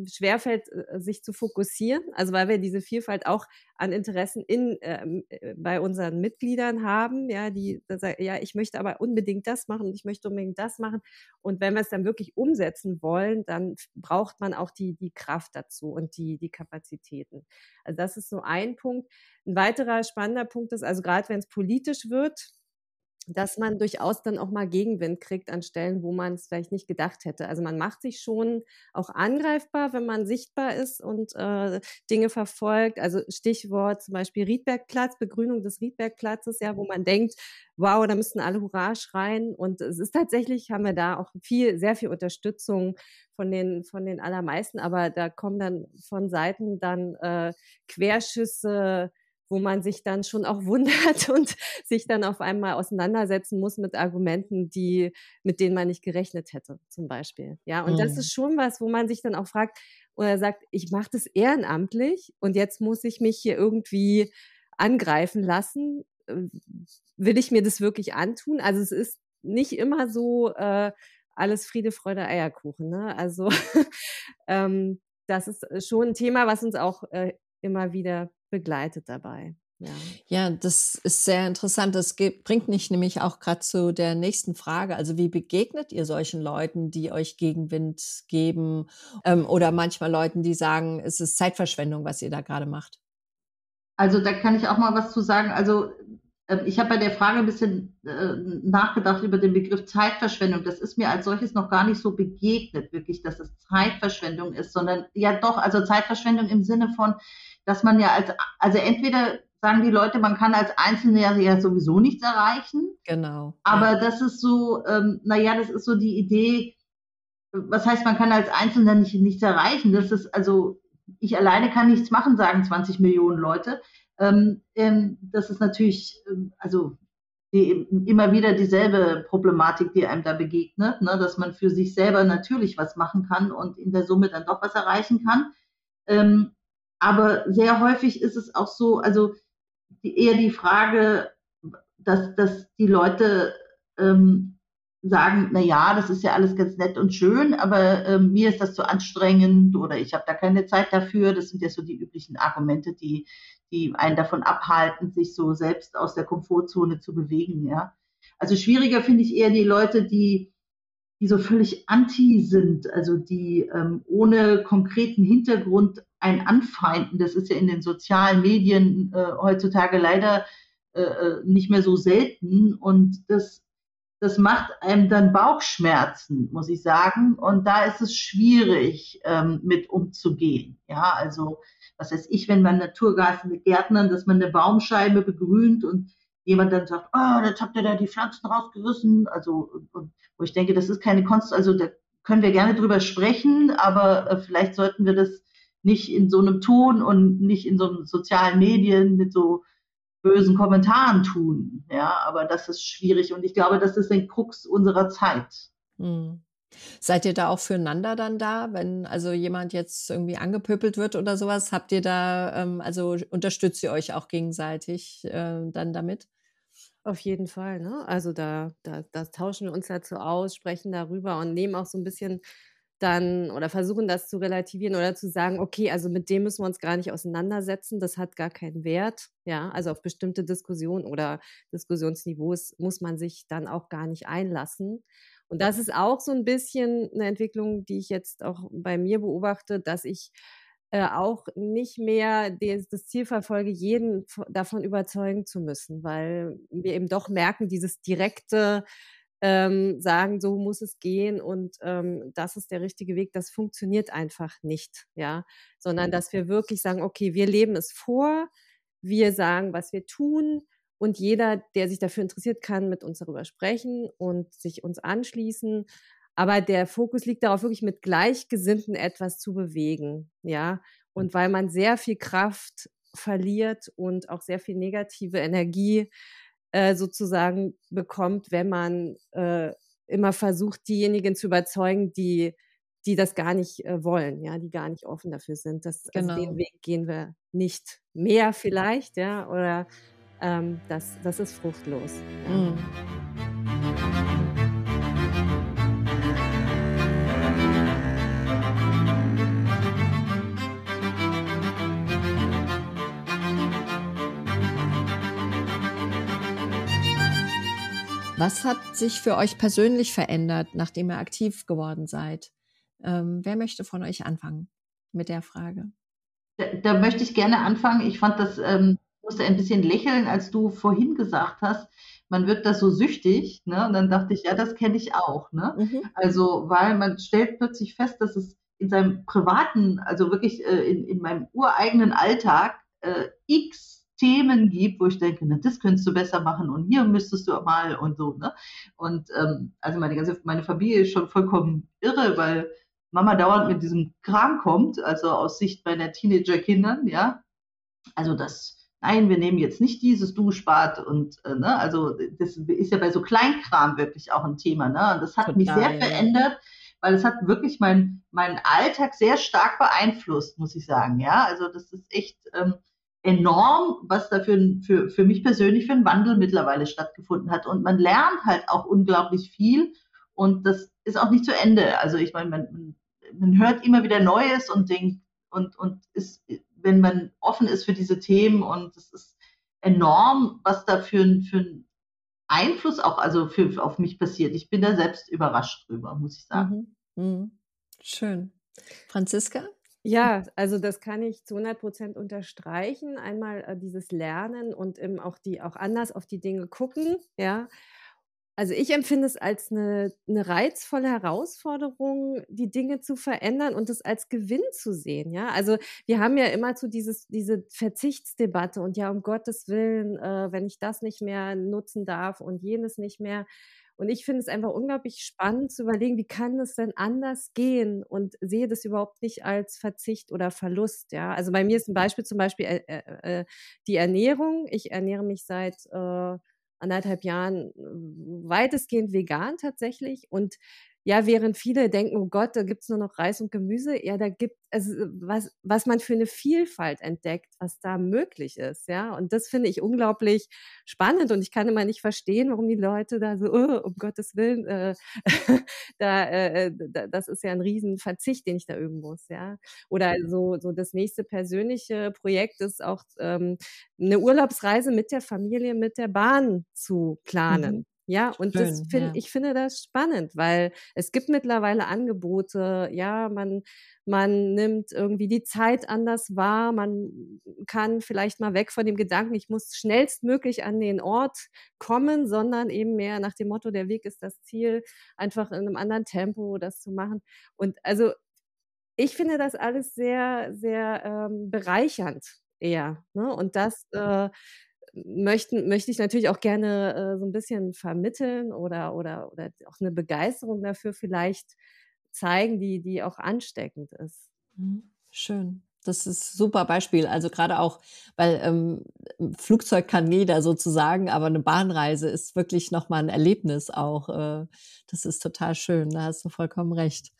schwerfällt, äh, sich zu fokussieren. Also weil wir diese Vielfalt auch an Interessen in, ähm, äh, bei unseren Mitgliedern haben, ja, die sagen, ja, ich möchte aber unbedingt das machen und ich möchte unbedingt das machen. Und wenn wir es dann wirklich umsetzen wollen, dann braucht man auch die, die Kraft dazu und die, die Kapazitäten. Also das ist so ein Punkt. Ein weiterer spannender Punkt ist, also gerade wenn es politisch wird, dass man durchaus dann auch mal Gegenwind kriegt an Stellen, wo man es vielleicht nicht gedacht hätte. Also man macht sich schon auch angreifbar, wenn man sichtbar ist und äh, Dinge verfolgt. Also Stichwort zum Beispiel Riedbergplatz, Begrünung des Riedbergplatzes, ja, wo man denkt, wow, da müssten alle Hurra schreien. Und es ist tatsächlich, haben wir da auch viel, sehr viel Unterstützung von den, von den allermeisten, aber da kommen dann von Seiten dann äh, Querschüsse, wo man sich dann schon auch wundert und sich dann auf einmal auseinandersetzen muss mit Argumenten, die, mit denen man nicht gerechnet hätte, zum Beispiel. Ja, und mhm. das ist schon was, wo man sich dann auch fragt, oder sagt, ich mache das ehrenamtlich und jetzt muss ich mich hier irgendwie angreifen lassen. Äh, will ich mir das wirklich antun? Also es ist nicht immer so äh, alles Friede, Freude, Eierkuchen. Ne? Also ähm, das ist schon ein Thema, was uns auch äh, immer wieder begleitet dabei. Ja. ja, das ist sehr interessant. Das bringt mich nämlich auch gerade zu der nächsten Frage. Also wie begegnet ihr solchen Leuten, die euch Gegenwind geben ähm, oder manchmal Leuten, die sagen, es ist Zeitverschwendung, was ihr da gerade macht? Also da kann ich auch mal was zu sagen. Also ähm, ich habe bei der Frage ein bisschen äh, nachgedacht über den Begriff Zeitverschwendung. Das ist mir als solches noch gar nicht so begegnet, wirklich, dass es Zeitverschwendung ist, sondern ja doch, also Zeitverschwendung im Sinne von, dass man ja als, also entweder sagen die Leute, man kann als Einzelne ja, sowieso nichts erreichen. Genau. Aber das ist so, ähm, naja, das ist so die Idee, was heißt, man kann als Einzelner nicht, nichts erreichen. Das ist also, ich alleine kann nichts machen, sagen 20 Millionen Leute. Ähm, ähm, das ist natürlich, ähm, also die, immer wieder dieselbe Problematik, die einem da begegnet, ne? dass man für sich selber natürlich was machen kann und in der Summe dann doch was erreichen kann. Ähm, aber sehr häufig ist es auch so, also die, eher die Frage, dass, dass die Leute ähm, sagen, na ja, das ist ja alles ganz nett und schön, aber ähm, mir ist das zu anstrengend oder ich habe da keine Zeit dafür. Das sind ja so die üblichen Argumente, die, die einen davon abhalten, sich so selbst aus der Komfortzone zu bewegen, ja. Also schwieriger finde ich eher die Leute, die, die so völlig anti sind, also die ähm, ohne konkreten Hintergrund ein Anfeinden. Das ist ja in den sozialen Medien äh, heutzutage leider äh, äh, nicht mehr so selten. Und das, das macht einem dann Bauchschmerzen, muss ich sagen. Und da ist es schwierig, ähm, mit umzugehen. Ja, also, was weiß ich, wenn man Naturgarten mit Gärtnern, dass man eine Baumscheibe begrünt und jemand dann sagt, oh, jetzt habt ihr da die Pflanzen rausgerissen. Also, und, wo ich denke, das ist keine Kunst, also da können wir gerne drüber sprechen, aber äh, vielleicht sollten wir das nicht in so einem Ton und nicht in so einem sozialen Medien mit so bösen Kommentaren tun. Ja, aber das ist schwierig und ich glaube, das ist ein Krux unserer Zeit. Hm. Seid ihr da auch füreinander dann da, wenn also jemand jetzt irgendwie angepöpelt wird oder sowas? Habt ihr da, ähm, also unterstützt ihr euch auch gegenseitig äh, dann damit? Auf jeden Fall, ne? Also da, da, da tauschen wir uns dazu aus, sprechen darüber und nehmen auch so ein bisschen dann oder versuchen das zu relativieren oder zu sagen, okay, also mit dem müssen wir uns gar nicht auseinandersetzen, das hat gar keinen Wert. Ja, also auf bestimmte Diskussionen oder Diskussionsniveaus muss man sich dann auch gar nicht einlassen. Und das ist auch so ein bisschen eine Entwicklung, die ich jetzt auch bei mir beobachte, dass ich äh, auch nicht mehr das Ziel verfolge, jeden davon überzeugen zu müssen, weil wir eben doch merken, dieses direkte ähm, sagen, so muss es gehen und ähm, das ist der richtige Weg, das funktioniert einfach nicht, ja, sondern dass wir wirklich sagen, okay, wir leben es vor, wir sagen, was wir tun und jeder, der sich dafür interessiert, kann mit uns darüber sprechen und sich uns anschließen. Aber der Fokus liegt darauf, wirklich mit Gleichgesinnten etwas zu bewegen, ja. Und weil man sehr viel Kraft verliert und auch sehr viel negative Energie äh, sozusagen bekommt, wenn man äh, immer versucht, diejenigen zu überzeugen, die die das gar nicht äh, wollen, ja, die gar nicht offen dafür sind. Das, genau. also den genau. Weg gehen wir nicht mehr vielleicht, ja, oder ähm, das, das ist fruchtlos. Ja. Mhm. Was hat sich für euch persönlich verändert, nachdem ihr aktiv geworden seid? Ähm, wer möchte von euch anfangen mit der Frage? Da, da möchte ich gerne anfangen. Ich fand das, ähm, musste ein bisschen lächeln, als du vorhin gesagt hast, man wird da so süchtig. Ne? Und dann dachte ich, ja, das kenne ich auch. Ne? Mhm. Also, weil man stellt plötzlich fest, dass es in seinem privaten, also wirklich äh, in, in meinem ureigenen Alltag äh, x Themen gibt, wo ich denke, na, das könntest du besser machen und hier müsstest du mal und so. Ne? Und ähm, also meine ganze, meine Familie ist schon vollkommen irre, weil Mama dauernd mit diesem Kram kommt, also aus Sicht meiner Teenager-Kindern, ja. Also das, nein, wir nehmen jetzt nicht dieses Duschbad und äh, ne, also das ist ja bei so Kleinkram wirklich auch ein Thema, ne? Und das hat Total, mich sehr ja. verändert, weil es hat wirklich meinen mein Alltag sehr stark beeinflusst, muss ich sagen, ja. Also das ist echt. Ähm, enorm, was da für, für, für mich persönlich für ein Wandel mittlerweile stattgefunden hat. Und man lernt halt auch unglaublich viel und das ist auch nicht zu Ende. Also ich meine, man, man hört immer wieder Neues und denkt, und, und ist, wenn man offen ist für diese Themen und es ist enorm, was da für, für ein Einfluss auch also für, auf mich passiert. Ich bin da selbst überrascht drüber, muss ich sagen. Mhm. Mhm. Schön. Franziska? Ja, also das kann ich zu 100 Prozent unterstreichen. Einmal äh, dieses Lernen und eben auch die auch anders auf die Dinge gucken, ja. Also ich empfinde es als eine, eine reizvolle Herausforderung, die Dinge zu verändern und es als Gewinn zu sehen. Ja, also wir haben ja immer so dieses, diese Verzichtsdebatte und ja, um Gottes Willen, äh, wenn ich das nicht mehr nutzen darf und jenes nicht mehr. Und ich finde es einfach unglaublich spannend zu überlegen, wie kann es denn anders gehen und sehe das überhaupt nicht als Verzicht oder Verlust. Ja, also bei mir ist ein Beispiel zum Beispiel äh, äh, äh die Ernährung. Ich ernähre mich seit äh, anderthalb Jahren weitestgehend vegan tatsächlich und ja, während viele denken, oh Gott, da gibt's nur noch Reis und Gemüse, ja, da gibt also was, was man für eine Vielfalt entdeckt, was da möglich ist, ja. Und das finde ich unglaublich spannend und ich kann immer nicht verstehen, warum die Leute da so, oh, um Gottes Willen, äh, da, äh, da, das ist ja ein Riesenverzicht, den ich da üben muss, ja. Oder so, so das nächste persönliche Projekt ist auch ähm, eine Urlaubsreise mit der Familie, mit der Bahn zu planen. Mhm. Ja, und Schön, das find, ja. ich finde das spannend, weil es gibt mittlerweile Angebote, ja, man, man nimmt irgendwie die Zeit anders wahr, man kann vielleicht mal weg von dem Gedanken, ich muss schnellstmöglich an den Ort kommen, sondern eben mehr nach dem Motto, der Weg ist das Ziel, einfach in einem anderen Tempo das zu machen. Und also ich finde das alles sehr, sehr ähm, bereichernd eher. Ne? Und das äh, möchten, möchte ich natürlich auch gerne äh, so ein bisschen vermitteln oder, oder, oder auch eine Begeisterung dafür vielleicht zeigen, die, die auch ansteckend ist. Mhm. Schön. Das ist ein super Beispiel. Also gerade auch, weil ähm, Flugzeug kann jeder sozusagen, aber eine Bahnreise ist wirklich nochmal ein Erlebnis auch. Äh, das ist total schön. Da hast du vollkommen recht.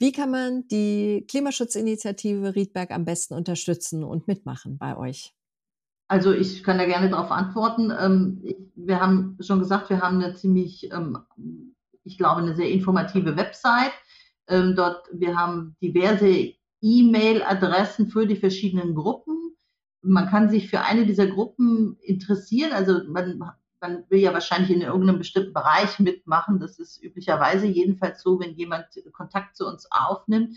Wie kann man die Klimaschutzinitiative Riedberg am besten unterstützen und mitmachen bei euch? Also ich kann da gerne darauf antworten. Ähm, wir haben schon gesagt, wir haben eine ziemlich, ähm, ich glaube, eine sehr informative Website. Ähm, dort, wir haben diverse E-Mail-Adressen für die verschiedenen Gruppen. Man kann sich für eine dieser Gruppen interessieren. Also man, man will ja wahrscheinlich in irgendeinem bestimmten Bereich mitmachen. Das ist üblicherweise jedenfalls so, wenn jemand Kontakt zu uns aufnimmt.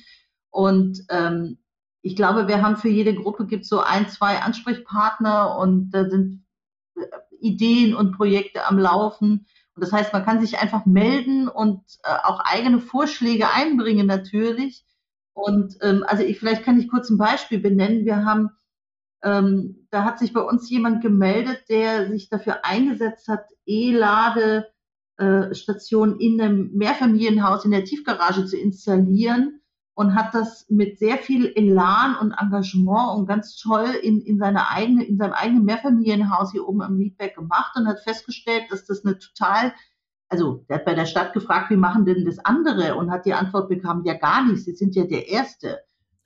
Und ähm, ich glaube, wir haben für jede Gruppe gibt so ein, zwei Ansprechpartner und da sind äh, Ideen und Projekte am Laufen. Und das heißt, man kann sich einfach melden und äh, auch eigene Vorschläge einbringen natürlich. Und ähm, also ich, vielleicht kann ich kurz ein Beispiel benennen. Wir haben, ähm, da hat sich bei uns jemand gemeldet, der sich dafür eingesetzt hat, E-Ladestationen äh, in einem Mehrfamilienhaus in der Tiefgarage zu installieren und hat das mit sehr viel Elan und Engagement und ganz toll in, in, seine eigene, in seinem eigenen Mehrfamilienhaus hier oben am Riedberg gemacht und hat festgestellt, dass das eine total, also der hat bei der Stadt gefragt, wie machen denn das andere und hat die Antwort bekommen, ja gar nicht, sie sind ja der Erste.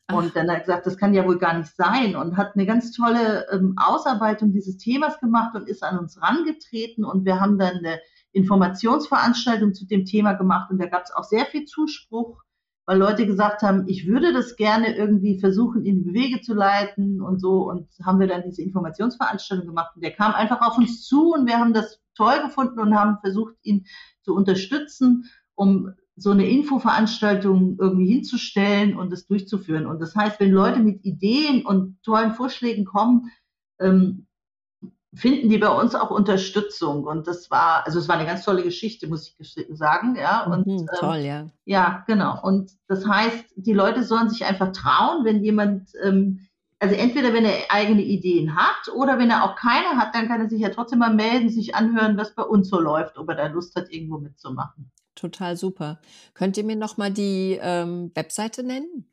Ach. Und dann hat er gesagt, das kann ja wohl gar nicht sein und hat eine ganz tolle ähm, Ausarbeitung dieses Themas gemacht und ist an uns rangetreten und wir haben dann eine Informationsveranstaltung zu dem Thema gemacht und da gab es auch sehr viel Zuspruch weil Leute gesagt haben, ich würde das gerne irgendwie versuchen, in Wege zu leiten und so. Und haben wir dann diese Informationsveranstaltung gemacht. Und der kam einfach auf uns zu und wir haben das toll gefunden und haben versucht, ihn zu unterstützen, um so eine Infoveranstaltung irgendwie hinzustellen und es durchzuführen. Und das heißt, wenn Leute mit Ideen und tollen Vorschlägen kommen, ähm, finden die bei uns auch Unterstützung. Und das war, also es war eine ganz tolle Geschichte, muss ich sagen. Ja, und, mhm, toll, ähm, ja. Ja, genau. Und das heißt, die Leute sollen sich einfach trauen, wenn jemand, ähm, also entweder wenn er eigene Ideen hat oder wenn er auch keine hat, dann kann er sich ja trotzdem mal melden, sich anhören, was bei uns so läuft, ob er da Lust hat, irgendwo mitzumachen. Total super. Könnt ihr mir nochmal die ähm, Webseite nennen?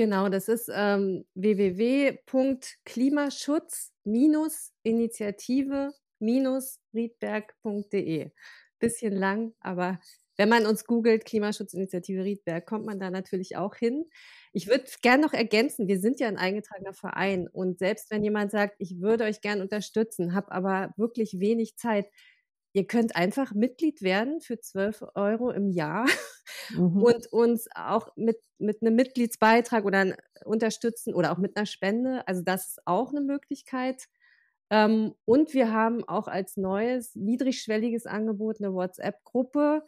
Genau, das ist ähm, www.klimaschutz-initiative-riedberg.de. Bisschen lang, aber wenn man uns googelt, Klimaschutzinitiative Riedberg, kommt man da natürlich auch hin. Ich würde gerne noch ergänzen, wir sind ja ein eingetragener Verein und selbst wenn jemand sagt, ich würde euch gerne unterstützen, habe aber wirklich wenig Zeit, ihr könnt einfach Mitglied werden für 12 Euro im Jahr mhm. und uns auch mit, mit einem Mitgliedsbeitrag oder unterstützen oder auch mit einer Spende. Also das ist auch eine Möglichkeit. Ähm, und wir haben auch als neues niedrigschwelliges Angebot eine WhatsApp-Gruppe,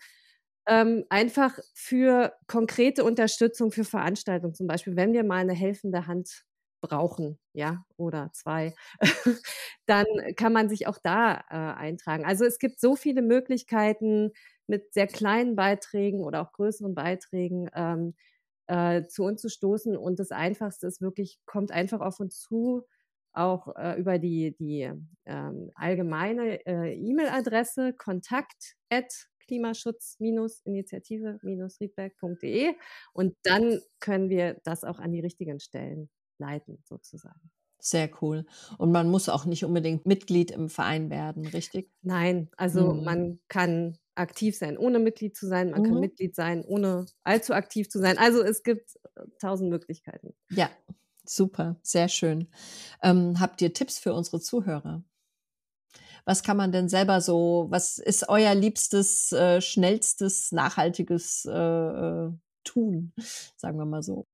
ähm, einfach für konkrete Unterstützung für Veranstaltungen. Zum Beispiel, wenn wir mal eine helfende Hand brauchen, ja, oder zwei, dann kann man sich auch da äh, eintragen. Also es gibt so viele Möglichkeiten mit sehr kleinen Beiträgen oder auch größeren Beiträgen ähm, äh, zu uns zu stoßen. Und das Einfachste ist wirklich, kommt einfach auf uns zu, auch äh, über die, die ähm, allgemeine äh, E-Mail-Adresse kontakt at klimaschutz-initiative-riedberg.de und dann können wir das auch an die richtigen Stellen leiten, sozusagen. Sehr cool. Und man muss auch nicht unbedingt Mitglied im Verein werden, richtig? Nein, also mhm. man kann aktiv sein, ohne Mitglied zu sein. Man mhm. kann Mitglied sein, ohne allzu aktiv zu sein. Also es gibt äh, tausend Möglichkeiten. Ja, super, sehr schön. Ähm, habt ihr Tipps für unsere Zuhörer? Was kann man denn selber so, was ist euer liebstes, äh, schnellstes, nachhaltiges äh, äh Tun, sagen wir mal so?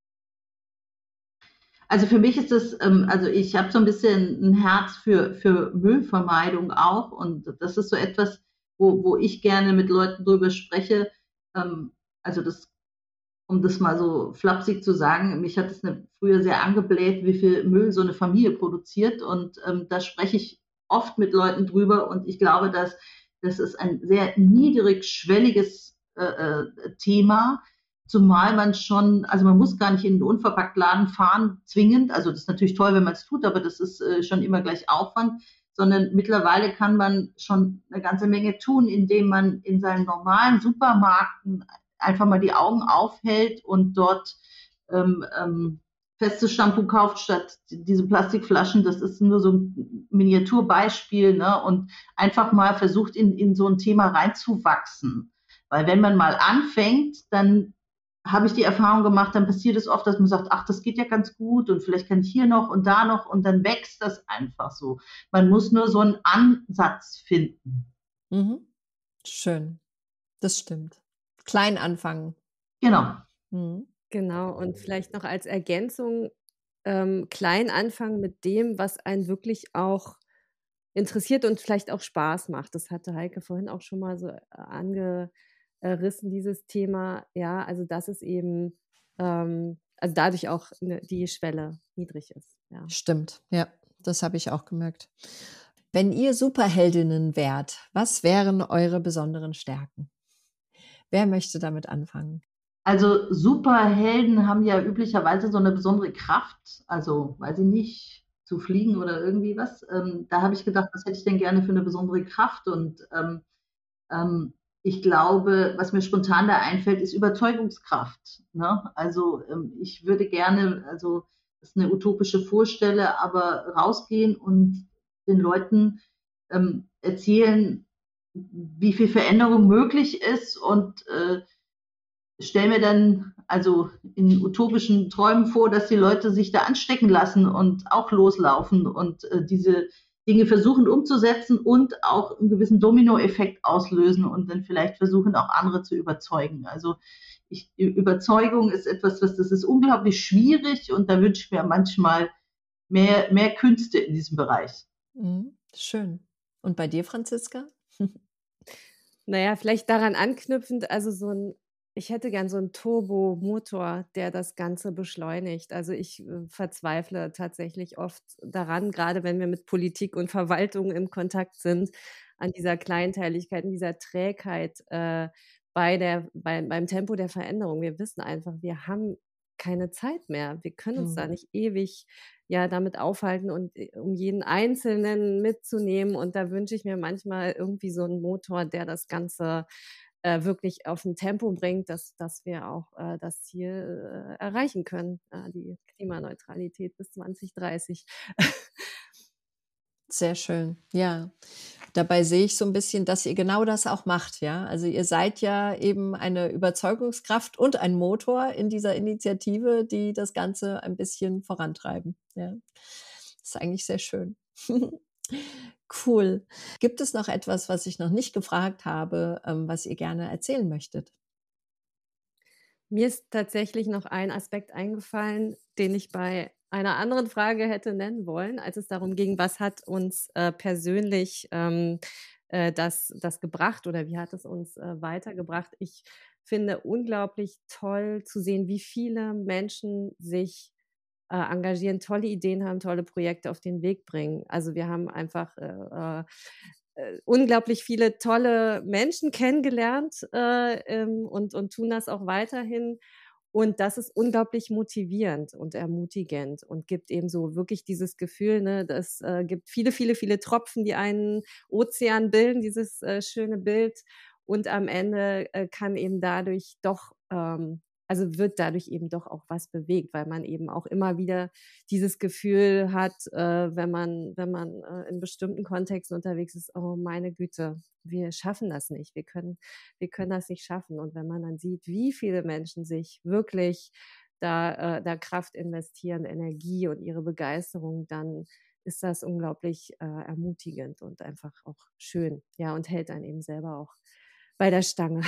Also für mich ist das, ähm, also ich habe so ein bisschen ein Herz für, für Müllvermeidung auch. Und das ist so etwas, wo, wo ich gerne mit Leuten drüber spreche. Ähm, also das, um das mal so flapsig zu sagen, mich hat es früher sehr angebläht, wie viel Müll so eine Familie produziert. Und ähm, da spreche ich oft mit Leuten drüber. Und ich glaube, dass das ist ein sehr niedrigschwelliges äh, äh, Thema Zumal man schon, also man muss gar nicht in den Unverpacktladen fahren, zwingend. Also das ist natürlich toll, wenn man es tut, aber das ist äh, schon immer gleich Aufwand. Sondern mittlerweile kann man schon eine ganze Menge tun, indem man in seinen normalen Supermärkten einfach mal die Augen aufhält und dort ähm, ähm, festes Shampoo kauft statt diese Plastikflaschen. Das ist nur so ein Miniaturbeispiel ne? und einfach mal versucht, in, in so ein Thema reinzuwachsen. Weil wenn man mal anfängt, dann habe ich die Erfahrung gemacht, dann passiert es oft, dass man sagt, ach, das geht ja ganz gut und vielleicht kann ich hier noch und da noch und dann wächst das einfach so. Man muss nur so einen Ansatz finden. Mhm. Schön. Das stimmt. Klein anfangen. Genau. Mhm. Genau. Und vielleicht noch als Ergänzung, ähm, klein anfangen mit dem, was einen wirklich auch interessiert und vielleicht auch Spaß macht. Das hatte Heike vorhin auch schon mal so äh, angerissen, dieses Thema. Ja, also dass es eben, ähm, also dadurch auch ne, die Schwelle niedrig ist. Ja. Stimmt, ja, das habe ich auch gemerkt. Wenn ihr Superheldinnen wärt, was wären eure besonderen Stärken? Wer möchte damit anfangen? Also Superhelden haben ja üblicherweise so eine besondere Kraft. Also, weiß ich nicht, zu fliegen oder irgendwie was. Ähm, da habe ich gedacht, was hätte ich denn gerne für eine besondere Kraft? Und ähm, ähm, ich glaube, was mir spontan da einfällt, ist Überzeugungskraft. Ne? Also ähm, ich würde gerne, also das ist eine utopische Vorstelle, aber rausgehen und den Leuten ähm, erzählen, wie viel Veränderung möglich ist und äh, stelle mir dann also in utopischen Träumen vor, dass die Leute sich da anstecken lassen und auch loslaufen und äh, diese Dinge versuchen umzusetzen und auch einen gewissen Dominoeffekt auslösen und dann vielleicht versuchen auch andere zu überzeugen. Also ich, Überzeugung ist etwas, was das ist unglaublich schwierig und da wünsche ich mir manchmal mehr, mehr Künste in diesem Bereich. Mhm, schön. Und bei dir, Franziska? naja, vielleicht daran anknüpfend, also so ein ich hätte gern so einen Turbomotor, der das Ganze beschleunigt. Also ich äh, verzweifle tatsächlich oft daran, gerade wenn wir mit Politik und Verwaltung im Kontakt sind, an dieser Kleinteiligkeit, an dieser Trägheit äh, bei der, bei, beim Tempo der Veränderung. Wir wissen einfach, wir haben keine Zeit mehr. Wir können uns mhm. da nicht ewig ja damit aufhalten und äh, um jeden Einzelnen mitzunehmen. Und da wünsche ich mir manchmal irgendwie so einen Motor, der das Ganze äh, wirklich auf ein Tempo bringt, dass, dass wir auch äh, das Ziel äh, erreichen können, äh, die Klimaneutralität bis 2030. Sehr schön, ja. Dabei sehe ich so ein bisschen, dass ihr genau das auch macht, ja. Also ihr seid ja eben eine Überzeugungskraft und ein Motor in dieser Initiative, die das Ganze ein bisschen vorantreiben. Ja. Das ist eigentlich sehr schön. Cool. Gibt es noch etwas, was ich noch nicht gefragt habe, ähm, was ihr gerne erzählen möchtet? Mir ist tatsächlich noch ein Aspekt eingefallen, den ich bei einer anderen Frage hätte nennen wollen, als es darum ging, was hat uns äh, persönlich ähm, äh, das, das gebracht oder wie hat es uns äh, weitergebracht. Ich finde unglaublich toll zu sehen, wie viele Menschen sich äh, engagieren, tolle Ideen haben, tolle Projekte auf den Weg bringen. Also wir haben einfach äh, äh, unglaublich viele tolle Menschen kennengelernt äh, ähm, und, und tun das auch weiterhin. Und das ist unglaublich motivierend und ermutigend und gibt eben so wirklich dieses Gefühl, ne, das äh, gibt viele, viele, viele Tropfen, die einen Ozean bilden, dieses äh, schöne Bild. Und am Ende äh, kann eben dadurch doch ähm, also wird dadurch eben doch auch was bewegt, weil man eben auch immer wieder dieses Gefühl hat, äh, wenn man, wenn man äh, in bestimmten Kontexten unterwegs ist, oh meine Güte, wir schaffen das nicht, wir können, wir können das nicht schaffen. Und wenn man dann sieht, wie viele Menschen sich wirklich da, äh, da Kraft investieren, Energie und ihre Begeisterung, dann ist das unglaublich äh, ermutigend und einfach auch schön. Ja, und hält einen eben selber auch bei der Stange.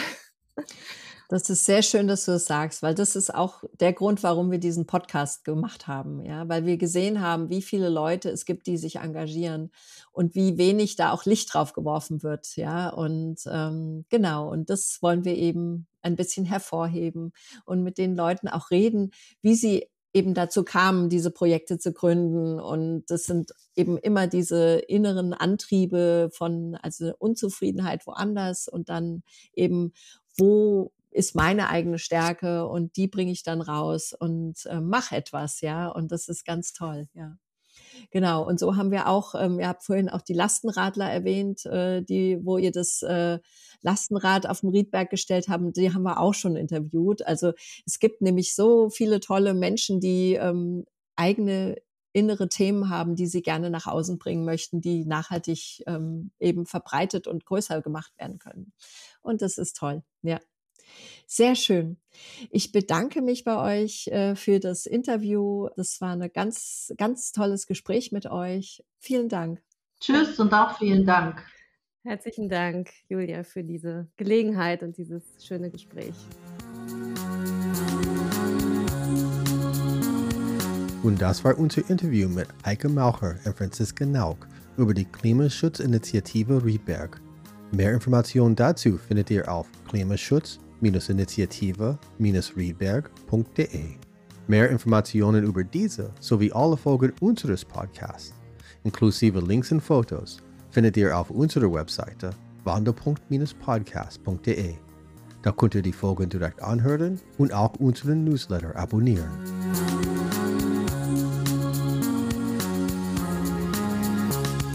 Das ist sehr schön, dass du das sagst, weil das ist auch der Grund, warum wir diesen Podcast gemacht haben, ja, weil wir gesehen haben, wie viele Leute es gibt, die sich engagieren und wie wenig da auch Licht drauf geworfen wird, ja, und ähm, genau, und das wollen wir eben ein bisschen hervorheben und mit den Leuten auch reden, wie sie eben dazu kamen, diese Projekte zu gründen. Und das sind eben immer diese inneren Antriebe von, also Unzufriedenheit woanders und dann eben, wo ist meine eigene Stärke und die bringe ich dann raus und äh, mach etwas, ja. Und das ist ganz toll, ja. Genau. Und so haben wir auch, ähm, ihr habt vorhin auch die Lastenradler erwähnt, äh, die, wo ihr das äh, Lastenrad auf dem Riedberg gestellt haben, die haben wir auch schon interviewt. Also es gibt nämlich so viele tolle Menschen, die ähm, eigene innere Themen haben, die sie gerne nach außen bringen möchten, die nachhaltig ähm, eben verbreitet und größer gemacht werden können. Und das ist toll, ja. Sehr schön. Ich bedanke mich bei euch äh, für das Interview. Das war ein ganz, ganz tolles Gespräch mit euch. Vielen Dank. Tschüss und auch vielen Dank. Herzlichen Dank, Julia, für diese Gelegenheit und dieses schöne Gespräch. Und das war unser Interview mit Eike Maucher und Franziska Nauk über die Klimaschutzinitiative Riedberg. Mehr Informationen dazu findet ihr auf klimaschutz-initiative-riedberg.de. Mehr Informationen über diese sowie alle Folgen unseres Podcasts, inklusive Links und Fotos, findet ihr auf unserer Webseite wandelpunkt-podcast.de. Da könnt ihr die Folgen direkt anhören und auch unseren Newsletter abonnieren.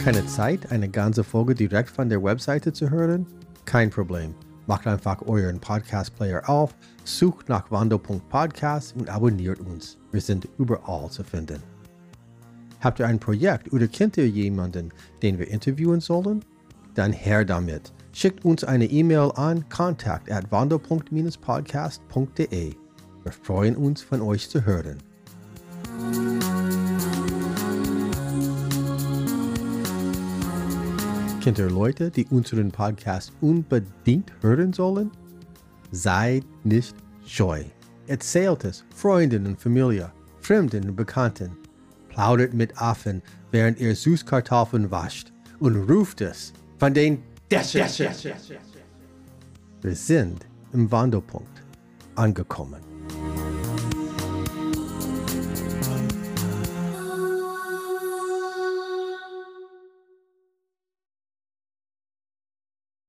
Keine Zeit, eine ganze Folge direkt von der Webseite zu hören? Kein Problem. Macht einfach euren Podcast-Player auf, sucht nach Wando.podcast und abonniert uns. Wir sind überall zu finden. Habt ihr ein Projekt oder kennt ihr jemanden, den wir interviewen sollen? Dann her damit. Schickt uns eine E-Mail an kontakt at wando.podcastde Wir freuen uns, von euch zu hören. Kennt ihr Leute, die unseren Podcast unbedingt hören sollen? Seid nicht scheu. Erzählt es Freunden und Familie, Fremden und Bekannten. Plaudert mit Affen, während ihr Süßkartoffeln wascht und ruft es von den Dächern. Wir sind im Wandelpunkt angekommen.